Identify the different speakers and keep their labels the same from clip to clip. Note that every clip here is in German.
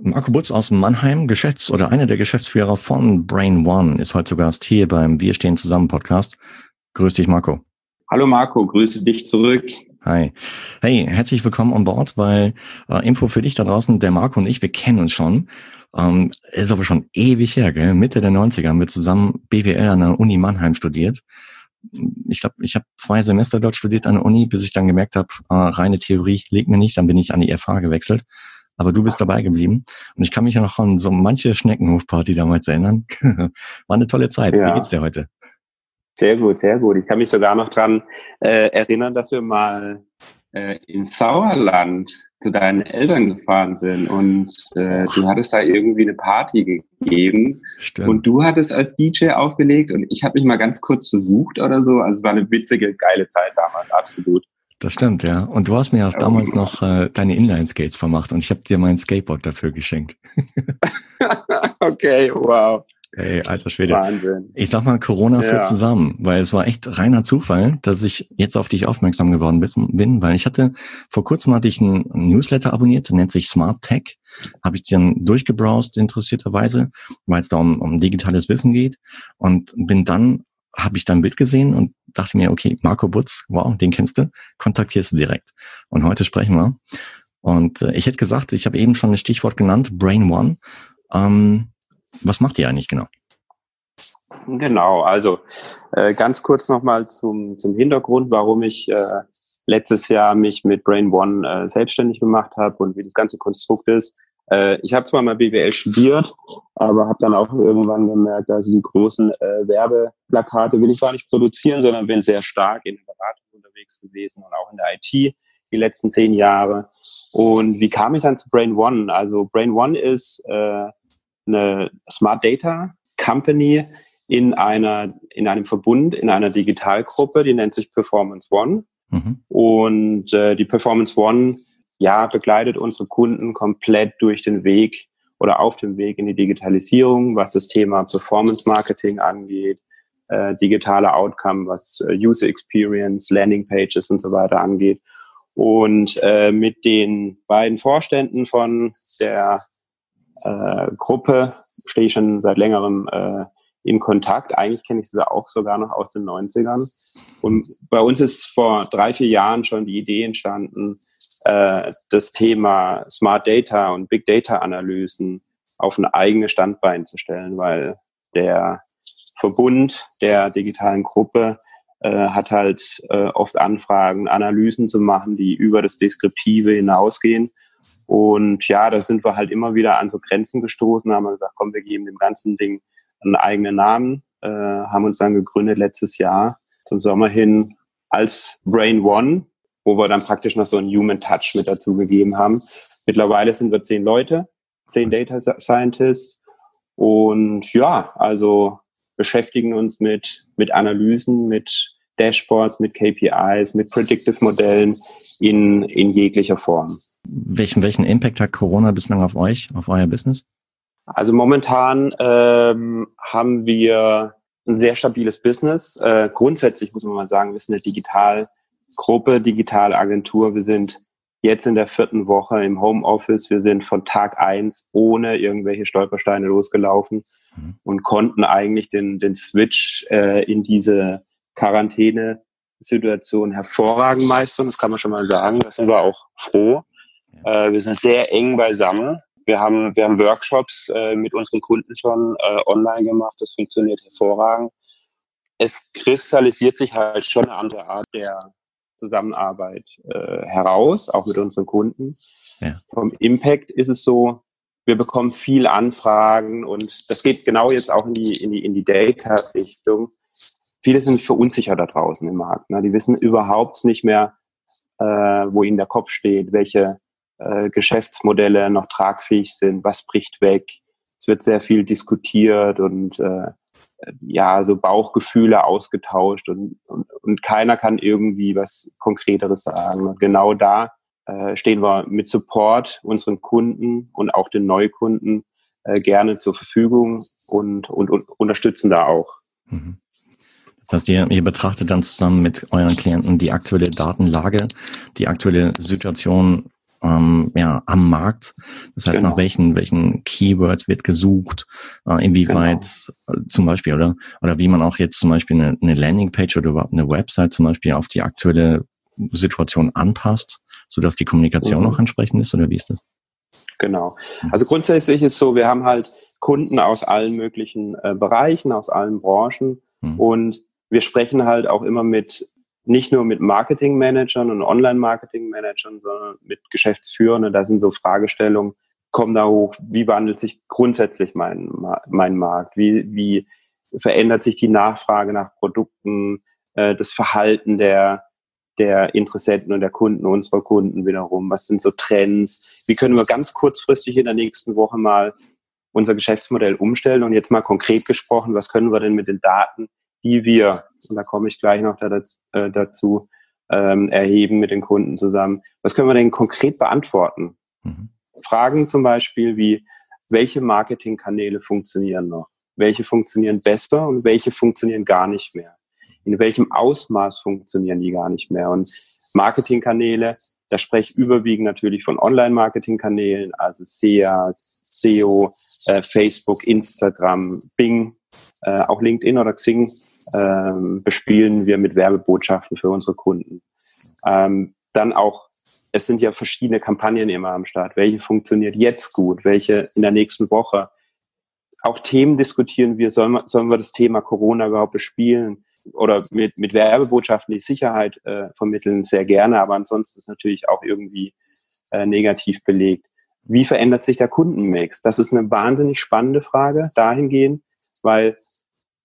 Speaker 1: Marco Butz aus Mannheim, Geschäfts- oder einer der Geschäftsführer von Brain One, ist heute zu Gast hier beim Wir stehen zusammen Podcast. Grüß dich, Marco.
Speaker 2: Hallo Marco, grüße dich zurück.
Speaker 1: Hi. Hey, herzlich willkommen an Bord, weil äh, Info für dich da draußen, der Marco und ich, wir kennen uns schon. Ähm, ist aber schon ewig her, gell? Mitte der 90er haben wir zusammen BWL an der Uni Mannheim studiert. Ich glaube, ich habe zwei Semester dort studiert an der Uni, bis ich dann gemerkt habe, äh, reine Theorie liegt mir nicht, dann bin ich an die FH gewechselt aber du bist dabei geblieben. Und ich kann mich ja noch an so manche Schneckenhofparty damals erinnern. War eine tolle Zeit. Ja. Wie geht's dir heute?
Speaker 2: Sehr gut, sehr gut. Ich kann mich sogar noch dran äh, erinnern, dass wir mal äh, ins Sauerland zu deinen Eltern gefahren sind und äh, du hattest da irgendwie eine Party gegeben Stimmt. und du hattest als DJ aufgelegt und ich habe mich mal ganz kurz versucht oder so. Also es war eine witzige, geile Zeit damals, absolut.
Speaker 1: Das stimmt, ja. Und du hast mir auch damals noch äh, deine Inline-Skates vermacht und ich habe dir mein Skateboard dafür geschenkt.
Speaker 2: okay, wow.
Speaker 1: Hey, alter Schwede. Wahnsinn. Ich sag mal, Corona ja. führt zusammen, weil es war echt reiner Zufall, dass ich jetzt auf dich aufmerksam geworden bin, weil ich hatte, vor kurzem hatte ich einen Newsletter abonniert, der nennt sich Smart Tech. Habe ich dann durchgebrowst, interessierterweise, weil es da um, um digitales Wissen geht und bin dann habe ich da ein Bild gesehen und dachte mir, okay, Marco Butz, wow, den kennst du, kontaktierst du direkt. Und heute sprechen wir. Und äh, ich hätte gesagt, ich habe eben schon das Stichwort genannt, Brain One. Ähm, was macht ihr eigentlich genau?
Speaker 2: Genau, also äh, ganz kurz nochmal zum, zum Hintergrund, warum ich äh, letztes Jahr mich mit Brain One äh, selbstständig gemacht habe und wie das ganze Konstrukt ist. Äh, ich habe zwar mal BWL studiert, aber habe dann auch irgendwann gemerkt, also die großen äh, Werbeplakate will ich gar nicht produzieren, sondern bin sehr stark in der Beratung unterwegs gewesen und auch in der IT die letzten zehn Jahre. Und wie kam ich dann zu Brain One? Also Brain One ist äh, eine Smart Data Company in einer in einem Verbund in einer Digitalgruppe, die nennt sich Performance One. Mhm. Und äh, die Performance One ja, begleitet unsere Kunden komplett durch den Weg oder auf dem Weg in die Digitalisierung, was das Thema Performance Marketing angeht, äh, digitale Outcome, was äh, User Experience, Landing Pages und so weiter angeht. Und äh, mit den beiden Vorständen von der äh, Gruppe stehe ich schon seit längerem äh, in Kontakt. Eigentlich kenne ich sie auch sogar noch aus den 90ern. Und bei uns ist vor drei, vier Jahren schon die Idee entstanden, äh, das Thema Smart Data und Big Data Analysen auf ein eigenes Standbein zu stellen, weil der Verbund der digitalen Gruppe äh, hat halt äh, oft Anfragen, Analysen zu machen, die über das Deskriptive hinausgehen. Und ja, da sind wir halt immer wieder an so Grenzen gestoßen, haben gesagt, komm, wir geben dem ganzen Ding einen eigenen Namen, äh, haben uns dann gegründet letztes Jahr zum Sommer hin als Brain One, wo wir dann praktisch noch so einen Human Touch mit dazu gegeben haben. Mittlerweile sind wir zehn Leute, zehn Data Scientists und ja, also beschäftigen uns mit, mit Analysen, mit Dashboards, mit KPIs, mit Predictive Modellen in, in jeglicher Form.
Speaker 1: Welchen, welchen Impact hat Corona bislang auf euch, auf euer Business?
Speaker 2: Also momentan ähm, haben wir ein sehr stabiles Business. Äh, grundsätzlich muss man mal sagen, wir sind eine digital Gruppe, digitale Agentur. Wir sind jetzt in der vierten Woche im Homeoffice. Wir sind von Tag eins ohne irgendwelche Stolpersteine losgelaufen mhm. und konnten eigentlich den, den Switch äh, in diese Quarantäne-Situation hervorragend meistern. Das kann man schon mal sagen. Da sind wir auch froh. Äh, wir sind sehr eng beisammen. Wir haben, wir haben Workshops äh, mit unseren Kunden schon äh, online gemacht. Das funktioniert hervorragend. Es kristallisiert sich halt schon eine andere Art der, Zusammenarbeit äh, heraus, auch mit unseren Kunden. Ja. Vom Impact ist es so, wir bekommen viel Anfragen und das geht genau jetzt auch in die, in die, in die Data-Richtung. Viele sind verunsichert da draußen im Markt. Ne? Die wissen überhaupt nicht mehr, äh, wo ihnen der Kopf steht, welche äh, Geschäftsmodelle noch tragfähig sind, was bricht weg. Es wird sehr viel diskutiert und äh, ja, so Bauchgefühle ausgetauscht und, und, und keiner kann irgendwie was Konkreteres sagen. Und genau da äh, stehen wir mit Support unseren Kunden und auch den Neukunden äh, gerne zur Verfügung und, und, und unterstützen da auch. Mhm.
Speaker 1: Das heißt, ihr, ihr betrachtet dann zusammen mit euren Klienten die aktuelle Datenlage, die aktuelle Situation ähm, ja, am Markt. Das heißt, genau. nach welchen, welchen Keywords wird gesucht, äh, inwieweit genau. äh, zum Beispiel, oder? Oder wie man auch jetzt zum Beispiel eine, eine Landingpage oder überhaupt eine Website zum Beispiel auf die aktuelle Situation anpasst, sodass die Kommunikation mhm. auch entsprechend ist, oder wie ist das?
Speaker 2: Genau. Mhm. Also grundsätzlich ist so, wir haben halt Kunden aus allen möglichen äh, Bereichen, aus allen Branchen mhm. und wir sprechen halt auch immer mit nicht nur mit Marketingmanagern und Online-Marketing-Managern, sondern mit Geschäftsführern. Da sind so Fragestellungen, kommen da hoch, wie wandelt sich grundsätzlich mein, mein Markt? Wie, wie verändert sich die Nachfrage nach Produkten, äh, das Verhalten der, der Interessenten und der Kunden, unserer Kunden wiederum? Was sind so Trends? Wie können wir ganz kurzfristig in der nächsten Woche mal unser Geschäftsmodell umstellen? Und jetzt mal konkret gesprochen, was können wir denn mit den Daten, die wir, und da komme ich gleich noch da, äh, dazu, ähm, erheben mit den Kunden zusammen. Was können wir denn konkret beantworten? Mhm. Fragen zum Beispiel wie, welche Marketingkanäle funktionieren noch? Welche funktionieren besser und welche funktionieren gar nicht mehr? In welchem Ausmaß funktionieren die gar nicht mehr? Und Marketingkanäle, da spreche ich überwiegend natürlich von Online-Marketingkanälen, also SEA, SEO, äh, Facebook, Instagram, Bing, äh, auch LinkedIn oder Xing ähm, bespielen wir mit Werbebotschaften für unsere Kunden. Ähm, dann auch, es sind ja verschiedene Kampagnen immer am Start. Welche funktioniert jetzt gut? Welche in der nächsten Woche? Auch Themen diskutieren wir. Sollen wir, sollen wir das Thema Corona überhaupt bespielen? Oder mit, mit Werbebotschaften die Sicherheit äh, vermitteln? Sehr gerne, aber ansonsten ist natürlich auch irgendwie äh, negativ belegt. Wie verändert sich der Kundenmix? Das ist eine wahnsinnig spannende Frage dahingehend, weil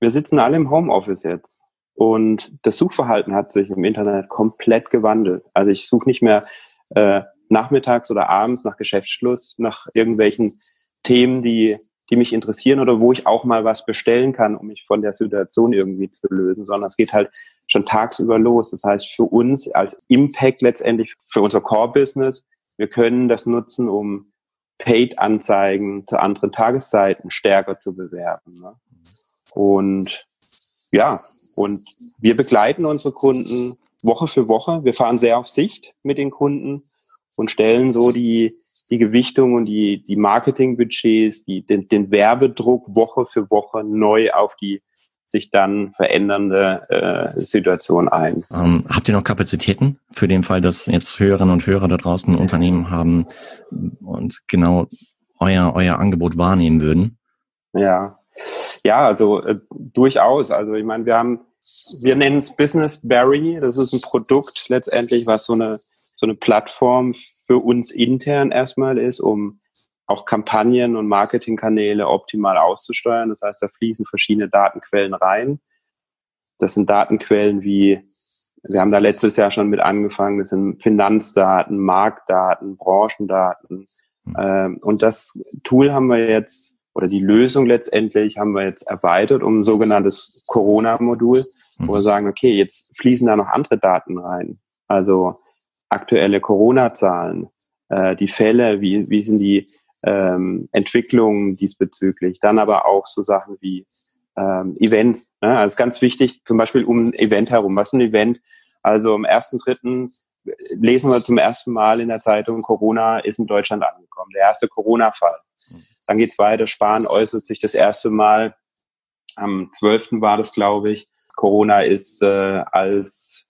Speaker 2: wir sitzen alle im Homeoffice jetzt. Und das Suchverhalten hat sich im Internet komplett gewandelt. Also ich suche nicht mehr äh, nachmittags oder abends nach Geschäftsschluss, nach irgendwelchen Themen, die, die mich interessieren oder wo ich auch mal was bestellen kann, um mich von der Situation irgendwie zu lösen, sondern es geht halt schon tagsüber los. Das heißt, für uns als Impact letztendlich, für unser Core-Business, wir können das nutzen, um Paid-Anzeigen zu anderen Tageszeiten stärker zu bewerben. Ne? Und ja, und wir begleiten unsere Kunden Woche für Woche. Wir fahren sehr auf Sicht mit den Kunden und stellen so die, die Gewichtung und die, die Marketingbudgets, die, den, den Werbedruck Woche für Woche neu auf die sich dann verändernde äh, Situation ein.
Speaker 1: Ähm, habt ihr noch Kapazitäten für den Fall, dass jetzt Hörerinnen und Hörer da draußen ein Unternehmen haben und genau euer, euer Angebot wahrnehmen würden?
Speaker 2: Ja, ja, also äh, durchaus. Also ich meine, wir haben, wir nennen es Business Berry. Das ist ein Produkt letztendlich, was so eine so eine Plattform für uns intern erstmal ist, um auch Kampagnen und Marketingkanäle optimal auszusteuern. Das heißt, da fließen verschiedene Datenquellen rein. Das sind Datenquellen wie, wir haben da letztes Jahr schon mit angefangen, das sind Finanzdaten, Marktdaten, Branchendaten. Mhm. Und das Tool haben wir jetzt oder die Lösung letztendlich haben wir jetzt erweitert um ein sogenanntes Corona-Modul, wo wir mhm. sagen, okay, jetzt fließen da noch andere Daten rein. Also aktuelle Corona-Zahlen, äh, die Fälle, wie, wie sind die ähm, Entwicklungen diesbezüglich. Dann aber auch so Sachen wie ähm, Events. Ne? Also ganz wichtig, zum Beispiel um ein Event herum. Was ist ein Event? Also am ersten, dritten lesen wir zum ersten Mal in der Zeitung, Corona ist in Deutschland angekommen. Der erste Corona-Fall. Dann geht's weiter. Spahn äußert sich das erste Mal. Am 12. war das, glaube ich. Corona ist äh, als,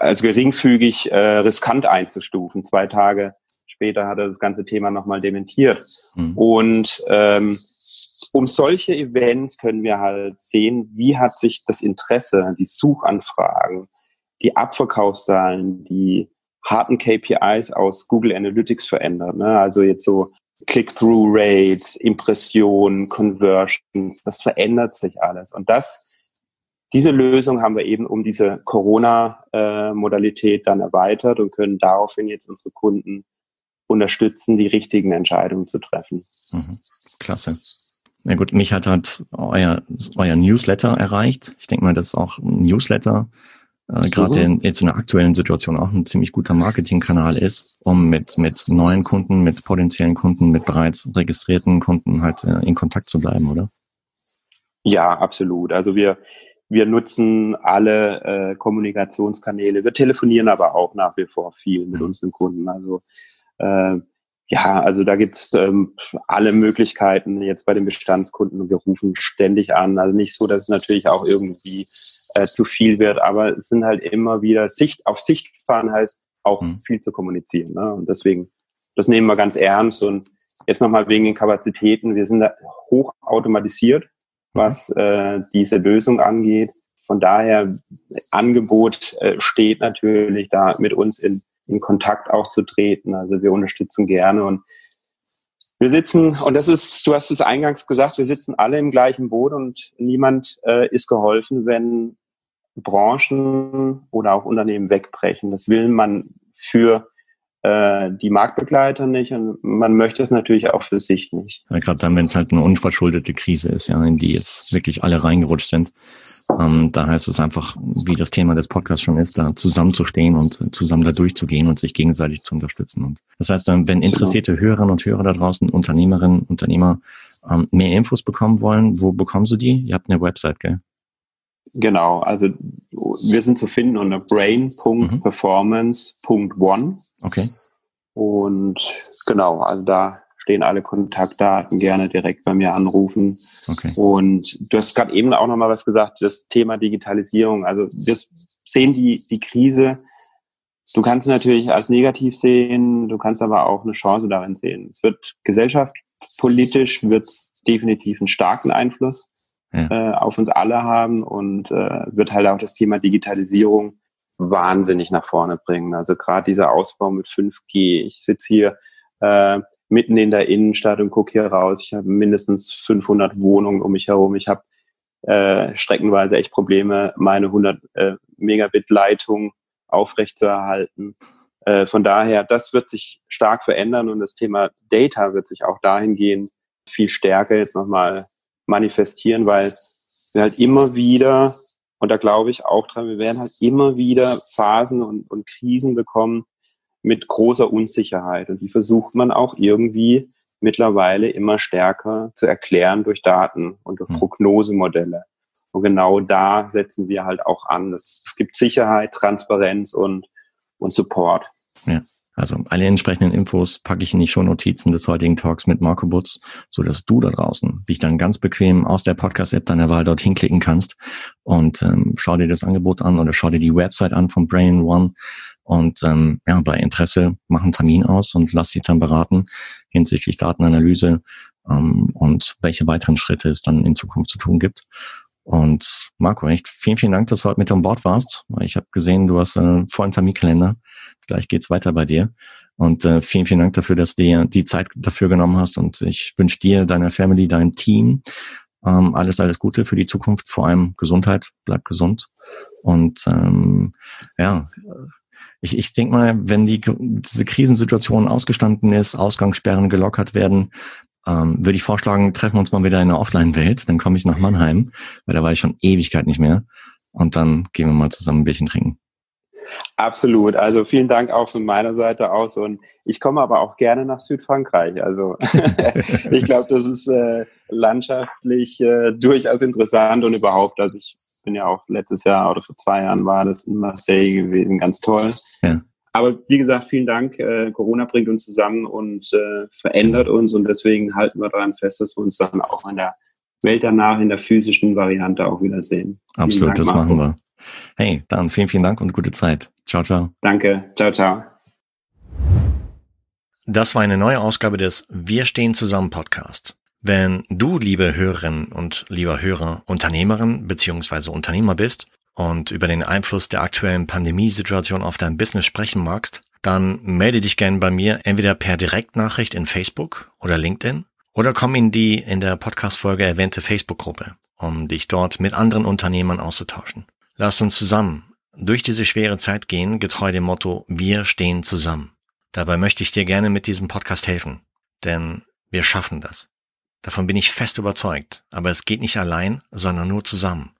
Speaker 2: als geringfügig äh, riskant einzustufen. Zwei Tage später hat er das ganze Thema nochmal dementiert. Mhm. Und ähm, um solche Events können wir halt sehen, wie hat sich das Interesse, die Suchanfragen, die Abverkaufszahlen, die harten KPIs aus Google Analytics verändert. Ne? Also jetzt so Click-through-Rates, Impressionen, Conversions, das verändert sich alles. Und das, diese Lösung haben wir eben um diese Corona-Modalität dann erweitert und können daraufhin jetzt unsere Kunden unterstützen, die richtigen Entscheidungen zu treffen.
Speaker 1: Mhm. Klasse. Na gut, mich hat halt euer, euer Newsletter erreicht. Ich denke mal, das ist auch ein Newsletter äh, gerade mhm. jetzt in der aktuellen Situation auch ein ziemlich guter Marketingkanal ist, um mit, mit neuen Kunden, mit potenziellen Kunden, mit bereits registrierten Kunden halt äh, in Kontakt zu bleiben, oder?
Speaker 2: Ja, absolut. Also wir, wir nutzen alle äh, Kommunikationskanäle. Wir telefonieren aber auch nach wie vor viel mit mhm. unseren Kunden. Also äh, ja, also da gibt's ähm, alle Möglichkeiten jetzt bei den Bestandskunden und wir rufen ständig an. Also nicht so, dass es natürlich auch irgendwie äh, zu viel wird, aber es sind halt immer wieder Sicht auf Sicht fahren heißt auch mhm. viel zu kommunizieren. Ne? Und deswegen, das nehmen wir ganz ernst und jetzt nochmal wegen den Kapazitäten. Wir sind da hoch automatisiert, mhm. was äh, diese Lösung angeht. Von daher, Angebot äh, steht natürlich da mit uns in in Kontakt auch zu treten. Also wir unterstützen gerne und wir sitzen, und das ist, du hast es eingangs gesagt, wir sitzen alle im gleichen Boot und niemand äh, ist geholfen, wenn Branchen oder auch Unternehmen wegbrechen. Das will man für äh, die Marktbegleiter nicht und man möchte es natürlich auch für sich nicht.
Speaker 1: Ja, Gerade dann, wenn es halt eine unverschuldete Krise ist, ja, in die jetzt wirklich alle reingerutscht sind, ähm, da heißt es einfach, wie das Thema des Podcasts schon ist, da zusammenzustehen und zusammen da durchzugehen und sich gegenseitig zu unterstützen. Und das heißt, dann, wenn interessierte Hörerinnen und Hörer da draußen, Unternehmerinnen, Unternehmer ähm, mehr Infos bekommen wollen, wo bekommen sie die? Ihr habt eine Website, gell?
Speaker 2: Genau, also wir sind zu finden unter brain.performance.one.
Speaker 1: Okay.
Speaker 2: Und genau, also da stehen alle Kontaktdaten, gerne direkt bei mir anrufen. Okay. Und du hast gerade eben auch nochmal was gesagt, das Thema Digitalisierung. Also wir sehen die, die Krise. Du kannst natürlich als negativ sehen, du kannst aber auch eine Chance darin sehen. Es wird gesellschaftspolitisch wird definitiv einen starken Einfluss ja. äh, auf uns alle haben und äh, wird halt auch das Thema Digitalisierung wahnsinnig nach vorne bringen. Also gerade dieser Ausbau mit 5G. Ich sitze hier äh, mitten in der Innenstadt und gucke hier raus. Ich habe mindestens 500 Wohnungen um mich herum. Ich habe äh, streckenweise echt Probleme, meine 100 äh, Megabit Leitung aufrechtzuerhalten. Äh, von daher, das wird sich stark verändern und das Thema Data wird sich auch dahingehend viel stärker jetzt nochmal manifestieren, weil wir halt immer wieder, und da glaube ich auch dran, wir werden halt immer wieder Phasen und, und Krisen bekommen mit großer Unsicherheit. Und die versucht man auch irgendwie mittlerweile immer stärker zu erklären durch Daten und durch hm. Prognosemodelle. Und genau da setzen wir halt auch an. Es, es gibt Sicherheit, Transparenz und, und Support.
Speaker 1: Ja. Also alle entsprechenden Infos packe ich in die Shownotizen des heutigen Talks mit Marco Butz, so dass du da draußen dich dann ganz bequem aus der Podcast-App deiner Wahl dorthin klicken kannst und ähm, schau dir das Angebot an oder schau dir die Website an von Brain One und ähm, ja, bei Interesse mach einen Termin aus und lass dich dann beraten hinsichtlich Datenanalyse ähm, und welche weiteren Schritte es dann in Zukunft zu tun gibt. Und Marco, echt vielen, vielen Dank, dass du heute mit an Bord warst. Ich habe gesehen, du hast einen vollen Terminkalender. Gleich geht's weiter bei dir. Und äh, vielen, vielen Dank dafür, dass du dir die Zeit dafür genommen hast. Und ich wünsche dir, deiner Family, deinem Team ähm, alles, alles Gute für die Zukunft. Vor allem Gesundheit. Bleib gesund. Und ähm, ja, ich, ich denke mal, wenn die, diese Krisensituation ausgestanden ist, Ausgangssperren gelockert werden, ähm, würde ich vorschlagen, treffen wir uns mal wieder in der Offline-Welt. Dann komme ich nach Mannheim, weil da war ich schon Ewigkeit nicht mehr. Und dann gehen wir mal zusammen ein Bierchen trinken.
Speaker 2: Absolut. Also vielen Dank auch von meiner Seite aus. Und ich komme aber auch gerne nach Südfrankreich. Also ich glaube, das ist äh, landschaftlich äh, durchaus interessant und überhaupt, also ich bin ja auch letztes Jahr oder vor zwei Jahren war das in Marseille gewesen, ganz toll. Ja. Aber wie gesagt, vielen Dank. Äh, Corona bringt uns zusammen und äh, verändert uns und deswegen halten wir daran fest, dass wir uns dann auch in der Welt danach, in der physischen Variante auch wiedersehen.
Speaker 1: Absolut, Dank, das machen wir. Hey, dann vielen, vielen Dank und gute Zeit. Ciao, ciao.
Speaker 2: Danke. Ciao, ciao.
Speaker 1: Das war eine neue Ausgabe des Wir stehen zusammen Podcast. Wenn du, liebe Hörerinnen und lieber Hörer, Unternehmerin bzw. Unternehmer bist und über den Einfluss der aktuellen Pandemiesituation auf dein Business sprechen magst, dann melde dich gerne bei mir entweder per Direktnachricht in Facebook oder LinkedIn oder komm in die in der Podcast-Folge erwähnte Facebook-Gruppe, um dich dort mit anderen Unternehmern auszutauschen. Lass uns zusammen durch diese schwere Zeit gehen, getreu dem Motto Wir stehen zusammen. Dabei möchte ich dir gerne mit diesem Podcast helfen, denn wir schaffen das. Davon bin ich fest überzeugt, aber es geht nicht allein, sondern nur zusammen.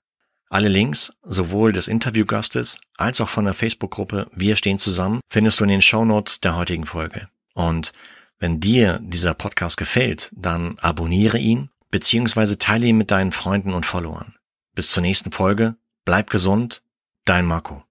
Speaker 1: Alle Links, sowohl des Interviewgastes als auch von der Facebook-Gruppe Wir stehen zusammen, findest du in den Shownotes der heutigen Folge. Und wenn dir dieser Podcast gefällt, dann abonniere ihn beziehungsweise teile ihn mit deinen Freunden und Followern. Bis zur nächsten Folge. Bleib gesund. Dein Marco.